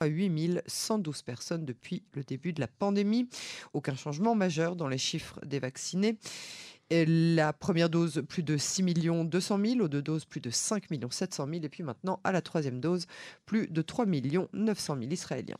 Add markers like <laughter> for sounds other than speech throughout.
8112 personnes depuis le début de la pandémie. Aucun changement majeur dans les chiffres des vaccinés. La première dose, plus de 6 200 000. Aux deux doses, plus de 5 700 000. Et puis maintenant, à la troisième dose, plus de 3 900 000 Israéliens.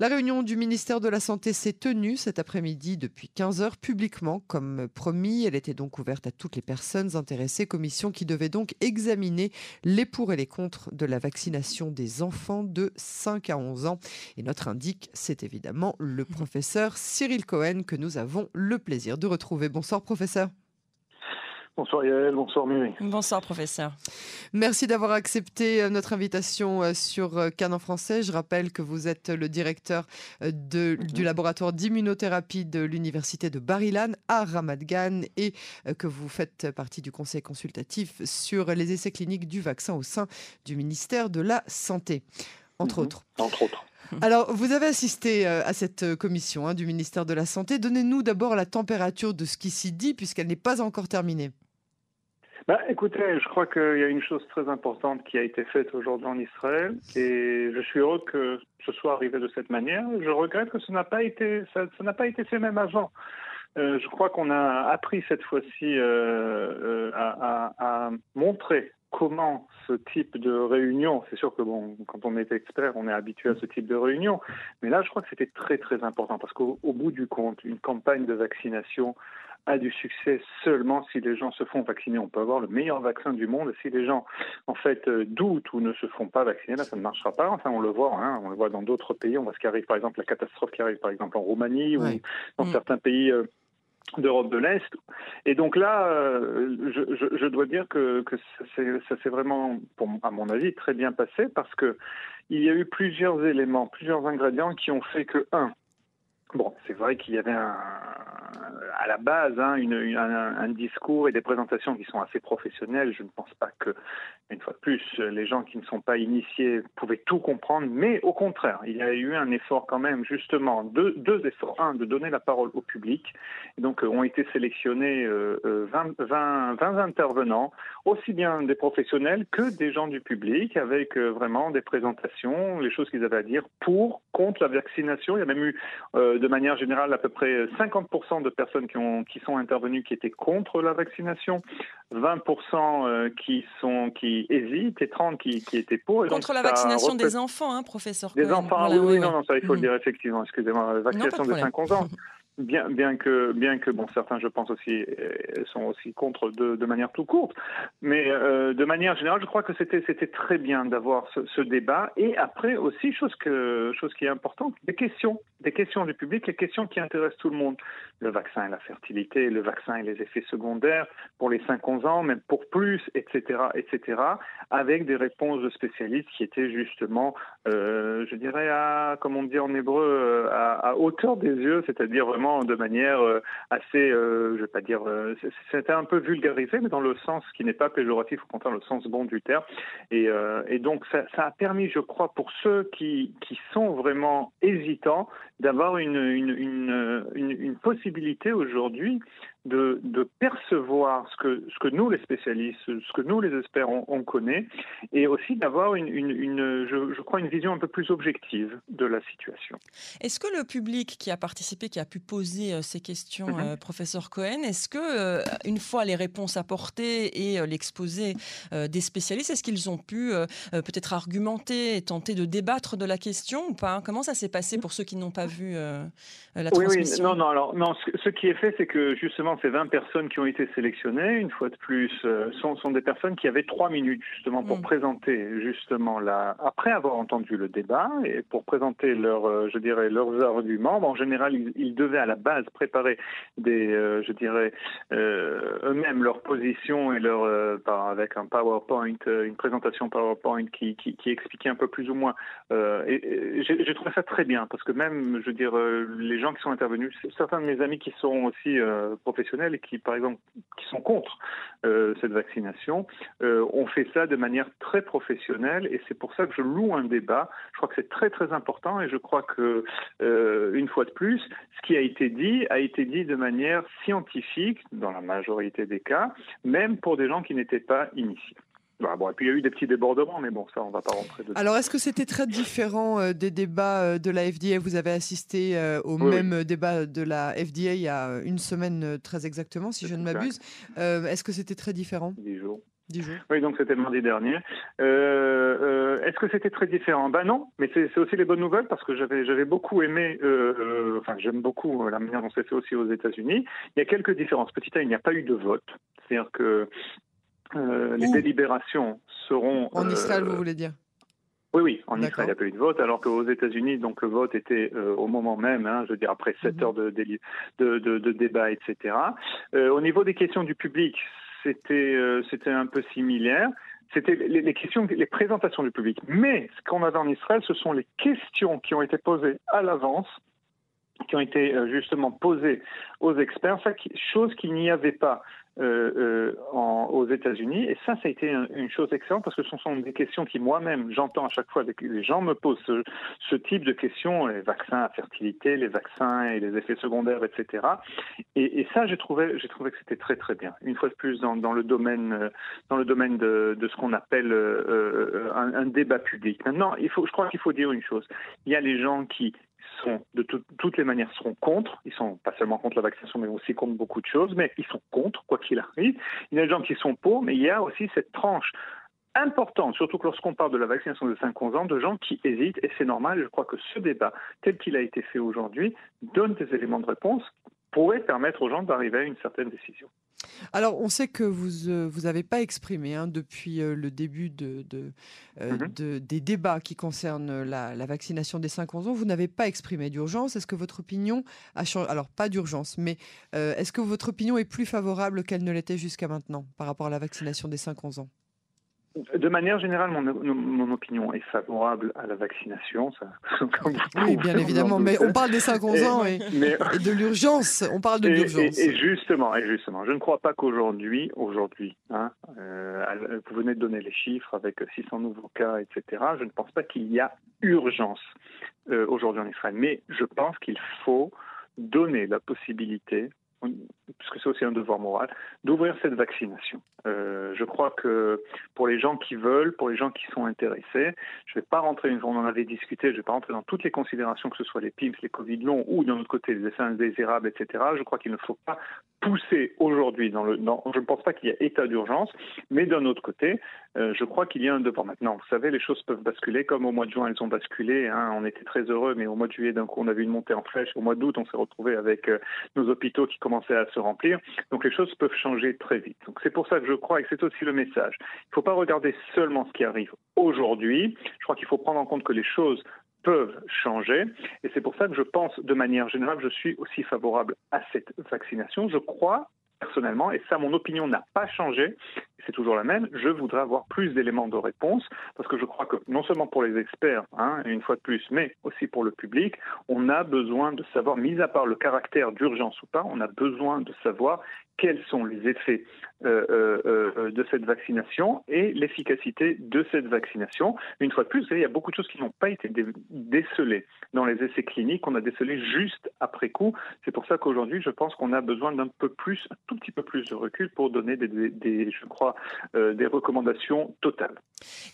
La réunion du ministère de la Santé s'est tenue cet après-midi depuis 15 heures publiquement, comme promis. Elle était donc ouverte à toutes les personnes intéressées. Commission qui devait donc examiner les pour et les contre de la vaccination des enfants de 5 à 11 ans. Et notre indique, c'est évidemment le <laughs> professeur Cyril Cohen que nous avons le plaisir de retrouver. Bonsoir, professeur. Bonsoir Yael, bonsoir Mimi. Bonsoir professeur. Merci d'avoir accepté euh, notre invitation euh, sur euh, Canon français. Je rappelle que vous êtes le directeur de, du laboratoire d'immunothérapie de l'université de Barilan à Ramat Gan et que vous faites partie du conseil consultatif sur les essais cliniques du vaccin au sein du ministère de la Santé, entre mhm. autres. Entre autres. Alors, vous avez assisté à cette commission hein, du ministère de la Santé. Donnez-nous d'abord la température de ce qui s'y dit, puisqu'elle n'est pas encore terminée. Bah, écoutez, je crois qu'il y a une chose très importante qui a été faite aujourd'hui en Israël et je suis heureux que ce soit arrivé de cette manière. Je regrette que ça n'a pas été, ça, n'a fait même avant. Euh, je crois qu'on a appris cette fois-ci euh, euh, à, à, montrer comment ce type de réunion, c'est sûr que bon, quand on est expert, on est habitué à ce type de réunion, mais là, je crois que c'était très très important parce qu'au bout du compte, une campagne de vaccination a du succès seulement si les gens se font vacciner. On peut avoir le meilleur vaccin du monde, si les gens en fait euh, doutent ou ne se font pas vacciner, là ça ne marchera pas. Enfin, on le voit, hein, on le voit dans d'autres pays. On voit ce qui arrive, par exemple, la catastrophe qui arrive, par exemple, en Roumanie ou dans mm. certains pays. Euh, d'Europe de l'Est. Et donc là, euh, je, dois dire que, que ça s'est vraiment, pour, à mon avis, très bien passé parce que il y a eu plusieurs éléments, plusieurs ingrédients qui ont fait que, un, bon, c'est vrai qu'il y avait un, à la base hein, un, discours et des présentations qui sont assez professionnelles. Je ne pense pas que, une fois de plus, les gens qui ne sont pas initiés pouvaient tout comprendre, mais au contraire, il y a eu un effort quand même, justement, deux, efforts. Un, de donner la parole au public. Donc, euh, ont été sélectionnés 20, euh, 20, euh, intervenants, aussi bien des professionnels que des gens du public, avec vraiment des présentations, les choses qu'ils avaient à dire pour, contre la vaccination. Il y a même eu, de manière générale, à peu près 50% de personnes qui, ont, qui sont intervenues qui étaient contre la vaccination, 20% euh, qui, sont, qui hésitent et 30% qui, qui étaient pour. contre la vaccination des enfants, hein, professeur Des enfants, oui, non, non, ça il faut le dire effectivement, excusez-moi, la vaccination de 5 ans. <laughs> Bien, bien que, bien que bon, certains, je pense aussi, euh, sont aussi contre de, de manière tout courte, mais euh, de manière générale, je crois que c'était, c'était très bien d'avoir ce, ce, débat. Et après aussi, chose que, chose qui est importante, des questions, des questions du public, les questions qui intéressent tout le monde, le vaccin et la fertilité, le vaccin et les effets secondaires pour les 5-11 ans, même pour plus, etc., etc., avec des réponses de spécialistes qui étaient justement, euh, je dirais, à, comme on dit en hébreu, euh, à, hauteur des yeux, c'est-à-dire vraiment de manière euh, assez, euh, je vais pas dire, c'était un peu vulgarisé, mais dans le sens qui n'est pas péjoratif, au contraire, le sens bon du terme. Et, donc, ça, a permis, je crois, pour ceux qui sont vraiment hésitants, d'avoir une, une, une, possibilité aujourd'hui de, de, percevoir ce que, ce que nous, les spécialistes, ce que nous, les experts, on, connaît, et aussi d'avoir une, une, une je, je, crois, une vision un peu plus objective de la situation. Est-ce que le public qui a participé, qui a pu poser euh, ces questions, mm -hmm. professeur Cohen, est-ce que, euh, une fois les réponses apportées et euh, l'exposé des spécialistes, est-ce qu'ils ont pu peut-être argumenter et tenter de débattre de la question ou pas? Comment ça s'est passé pour ceux qui n'ont pas vu la transmission Oui, non, non, alors, non, ce, ce qui est fait, c'est que justement, ces 20 personnes qui ont été sélectionnées, une fois de plus, euh, sont, sont des personnes qui avaient trois minutes justement pour mm. présenter justement la, après avoir entendu le débat et pour présenter leur, euh, je dirais, leurs arguments. en général, ils, ils, devaient à la base préparer des, euh, je dirais, eux-mêmes leur position et leur, avec un PowerPoint, une présentation PowerPoint qui, qui, qui, expliquait un peu plus ou moins. et, et j'ai trouvé ça très bien parce que même, je veux dire, les gens qui sont intervenus, certains de mes amis qui sont aussi professionnels et qui, par exemple, qui sont contre euh, cette vaccination, euh, ont fait ça de manière très professionnelle et c'est pour ça que je loue un débat. Je crois que c'est très très important et je crois que, euh, une fois de plus, ce qui a été dit a été dit de manière scientifique dans la majorité des cas, même pour des gens qui n'étaient pas initiés. Bah, bon, et puis il y a eu des petits débordements, mais bon, ça, on ne va pas rentrer dedans. Alors, est-ce que c'était très différent euh, des débats euh, de la FDA Vous avez assisté euh, au même débat de la FDA il y a une semaine très exactement, si je ne m'abuse. est-ce que c'était très différent? Dix jours. jours. Oui, donc c'était mardi dernier. Est-ce que c'était très différent? Ben non, mais c'est aussi les bonnes nouvelles parce que j'avais beaucoup aimé, enfin j'aime beaucoup la manière dont c'est fait aussi aux États-Unis. Il y a quelques différences. Petit A, il n'y a pas eu de vote. C'est-à-dire que euh, les délibérations seront. En Israël, vous euh, voulez dire? Oui, oui, en Israël, il n'y a pas eu de vote, alors qu'aux États-Unis, donc le vote était euh, au moment même, hein, je veux dire après 7 mhm. heures de, de, de, débat, etc. au niveau des questions du public, c'était c'était un peu similaire. C'était les, les, questions, les présentations du public. Mais ce qu'on avait en Israël, ce sont les questions qui ont été posées à l'avance qui ont été justement posées aux experts, chose qu'il n'y avait pas euh, euh, aux États-Unis. Et ça, ça a été une chose excellente parce que ce sont des questions qui moi-même j'entends à chaque fois. Les gens me posent ce, type de questions, les vaccins à fertilité, les vaccins et les effets secondaires, etc. Et, ça, j'ai trouvé, j'ai trouvé que c'était très très bien. Une fois de plus, dans, le domaine, dans le domaine de, ce qu'on appelle euh, un, un, débat public. Maintenant, il faut, je crois qu'il faut dire une chose. Il y a les gens qui de toutes les manières seront contre. Ils sont pas seulement contre la vaccination, mais aussi contre beaucoup de choses, mais ils sont contre, quoi qu'il arrive. Il y a des gens qui sont pour, mais il y a aussi cette tranche importante, surtout lorsqu'on parle de la vaccination de 5-11 ans, de gens qui hésitent, et c'est normal, je crois que ce débat, tel qu'il a été fait aujourd'hui, donne des éléments de réponse, pourrait permettre aux gens d'arriver à une certaine décision. Alors, on sait que vous euh, vous avez pas exprimé hein, depuis euh, le début de, euh, mm-hmm. des débats qui concernent la, vaccination des 5-11 ans. Vous n'avez pas exprimé d'urgence. Est-ce que votre opinion a changé Alors, pas d'urgence, mais est-ce que votre opinion est plus favorable qu'elle ne l'était jusqu'à maintenant par rapport à la vaccination des 5-11 ans? De manière générale, mon, opinion est favorable à la vaccination. Ça, <laughs> oui, bien évidemment, mais on parle des 50 ans et, de l'urgence. On parle de l'urgence. Et, justement, et justement, je ne crois pas qu'aujourd'hui, aujourd'hui, hein, euh, vous venez de donner les chiffres avec 600 nouveaux cas, etc. Je ne pense pas qu'il y a urgence euh, aujourd'hui en Israël, mais je pense qu'il faut donner la possibilité puisque c'est aussi un devoir moral, d'ouvrir cette vaccination. Euh, je crois que pour les gens qui veulent, pour les gens qui sont intéressés, je ne vais pas rentrer, on en avait discuté, je ne vais pas rentrer dans toutes les considérations, que ce soit les PIMS, les Covid longs ou d'un autre côté les essais indésirables, etc. Je crois qu'il ne faut pas pousser aujourd'hui dans le. je ne pense pas qu'il y ait état d'urgence, mais d'un autre côté, euh, je crois qu'il y a un devoir. Maintenant, vous savez, les choses peuvent basculer, comme au mois de juin, elles ont basculé. Hein, on était très heureux, mais au mois de juillet, d'un coup, on a vu une montée en flèche. Au mois d'août, on s'est retrouvé avec euh, nos hôpitaux qui commençaient à se remplir. Donc les choses peuvent changer très vite. Donc c'est pour ça que je crois, et c'est aussi le message, il ne faut pas regarder seulement ce qui arrive aujourd'hui. Je crois qu'il faut prendre en compte que les choses peuvent changer. Et c'est pour ça que je pense, de manière générale, je suis aussi favorable à cette vaccination. Je crois personnellement, et ça mon opinion n'a pas changé, c'est toujours la même, je voudrais avoir plus d'éléments de réponse, parce que je crois que non seulement pour les experts, hein, une fois de plus, mais aussi pour le public, on a besoin de savoir, mis à part le caractère d'urgence ou pas, on a besoin de savoir quels sont les effets euh, euh, euh, de cette vaccination et l'efficacité de cette vaccination. Une fois de plus, il y a beaucoup de choses qui n'ont pas été décelées dans les essais cliniques, on a décelé juste après coup. C'est pour ça qu'aujourd'hui, je pense qu'on a besoin d'un peu plus, un tout petit peu plus de recul pour donner des, je crois, des recommandations totales.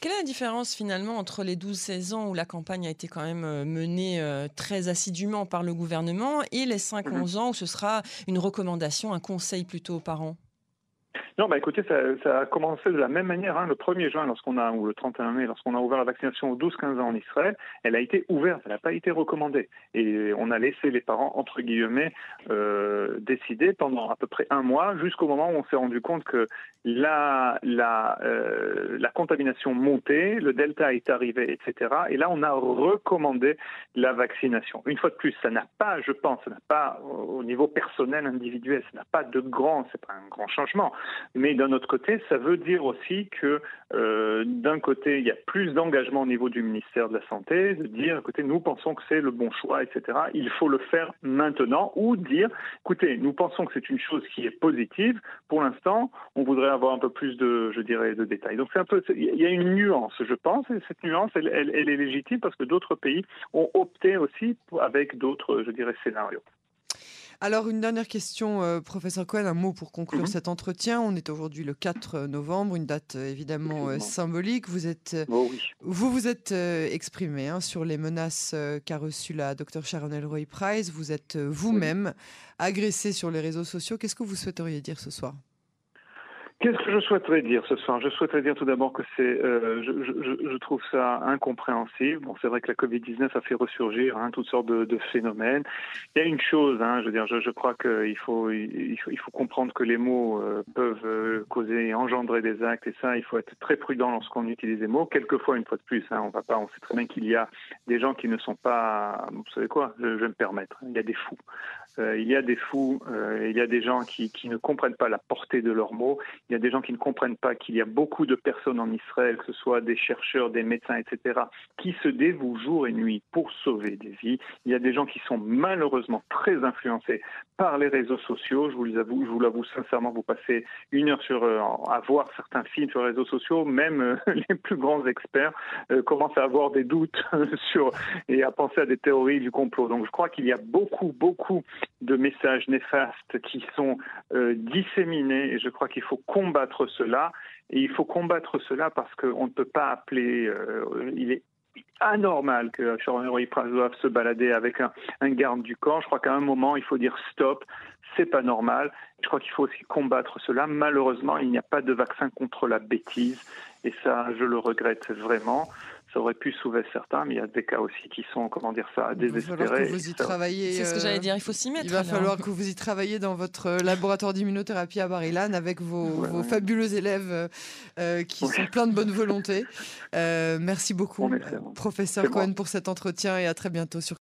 Quelle est la différence finalement entre les 12-16 ans où la campagne a été quand même menée très assidûment par le gouvernement et les 5-11 mhm. ans où ce sera une recommandation, un conseil plutôt aux parents? Non, bah écoutez, ça, a commencé de la même manière. Hein. Le 1er juin, lorsqu'on a, ou le 31 mai, lorsqu'on a ouvert la vaccination aux 12-15 ans en Israël, elle a été ouverte, elle n'a pas été recommandée. Et on a laissé les parents, entre guillemets, euh, décider pendant à peu près un mois, jusqu'au moment où on s'est rendu compte que la, la, euh, la contamination montait, le delta est arrivé, etc. Et là, on a recommandé la vaccination. Une fois de plus, ça n'a pas, je pense, ça n'a pas, au niveau personnel, individuel, ça n'a pas de grand, c'est pas un grand changement. Mais d'un autre côté, ça veut dire aussi que euh, d'un côté, il y a plus d'engagement au niveau du ministère de la Santé, de dire, écoutez, nous pensons que c'est le bon choix, etc. Il faut le faire maintenant, ou dire, écoutez, nous pensons que c'est une chose qui est positive. Pour l'instant, on voudrait avoir un peu plus de, je dirais, de détails. Donc c'est un peu, il y a une nuance, je pense, et cette nuance, elle, elle, elle est légitime parce que d'autres pays ont opté aussi avec d'autres, je dirais, scénarios. Alors, une dernière question, euh, professeur Cohen, un mot pour conclure Mhm. cet entretien. On est aujourd'hui le 4 novembre, une date euh, évidemment euh, symbolique. Vous êtes, euh, Oh oui. vous, vous êtes euh, exprimé hein, sur les menaces euh, qu'a reçues la docteure Sharon Elroy Price. Vous êtes euh, vous-même agressé sur les réseaux sociaux. Qu'est-ce que vous souhaiteriez dire ce soir? Qu'est-ce que je souhaiterais dire ce soir? Je souhaiterais dire tout d'abord que c'est, euh, je, trouve ça incompréhensible. Bon, c'est vrai que la Covid-19 a fait ressurgir hein, toutes sortes de, phénomènes. Il y a une chose, hein, je veux dire, je, crois qu'il faut, il faut, comprendre que les mots euh, peuvent euh, causer et engendrer des actes, et ça, il faut être très prudent lorsqu'on utilise les mots. Quelquefois, une fois de plus, hein, on va pas, on sait très bien qu'il y a des gens qui ne sont pas, vous savez quoi Je, vais me permettre. Il y a des fous. Il y a des fous. il y a des gens qui ne comprennent pas la portée de leurs mots. Il y a des gens qui ne comprennent pas qu'il y a beaucoup de personnes en Israël, que ce soit des chercheurs, des médecins, etc., qui se dévouent jour et nuit pour sauver des vies. Il y a des gens qui sont malheureusement très influencés par les réseaux sociaux. Je vous l'avoue, sincèrement, vous passez une heure euh, à voir certains films sur les réseaux sociaux, même euh, <laughs> les plus grands experts euh, commencent à avoir des doutes <laughs> sur et à penser à des théories du complot. Donc je crois qu'il y a beaucoup, beaucoup de messages néfastes qui sont disséminés et je crois qu'il faut combattre cela. Et il faut combattre cela parce qu'on ne peut pas appeler. euh, il est anormal que Sharon Price doive se balader avec un, un garde du corps. Je crois qu'à un moment, il faut dire stop. C'est pas normal. Je crois qu'il faut aussi combattre cela. Malheureusement, il n'y a pas de vaccin contre la bêtise. Et ça, je le regrette vraiment. Ça aurait pu sauver certains, mais il y a des cas aussi qui sont, comment dire ça, Il va falloir désespérés. que vous y travaillez. C'est ce que euh, j'allais dire, il faut s'y mettre. Il va alors. falloir que vous y travailliez dans votre euh, laboratoire d'immunothérapie à Bar-Ilan avec vos, Ouais, vos ouais. fabuleux élèves euh, qui Ouais. sont pleins de bonne volonté. Euh, merci beaucoup, professeur. Cohen, pour cet entretien et à très bientôt sur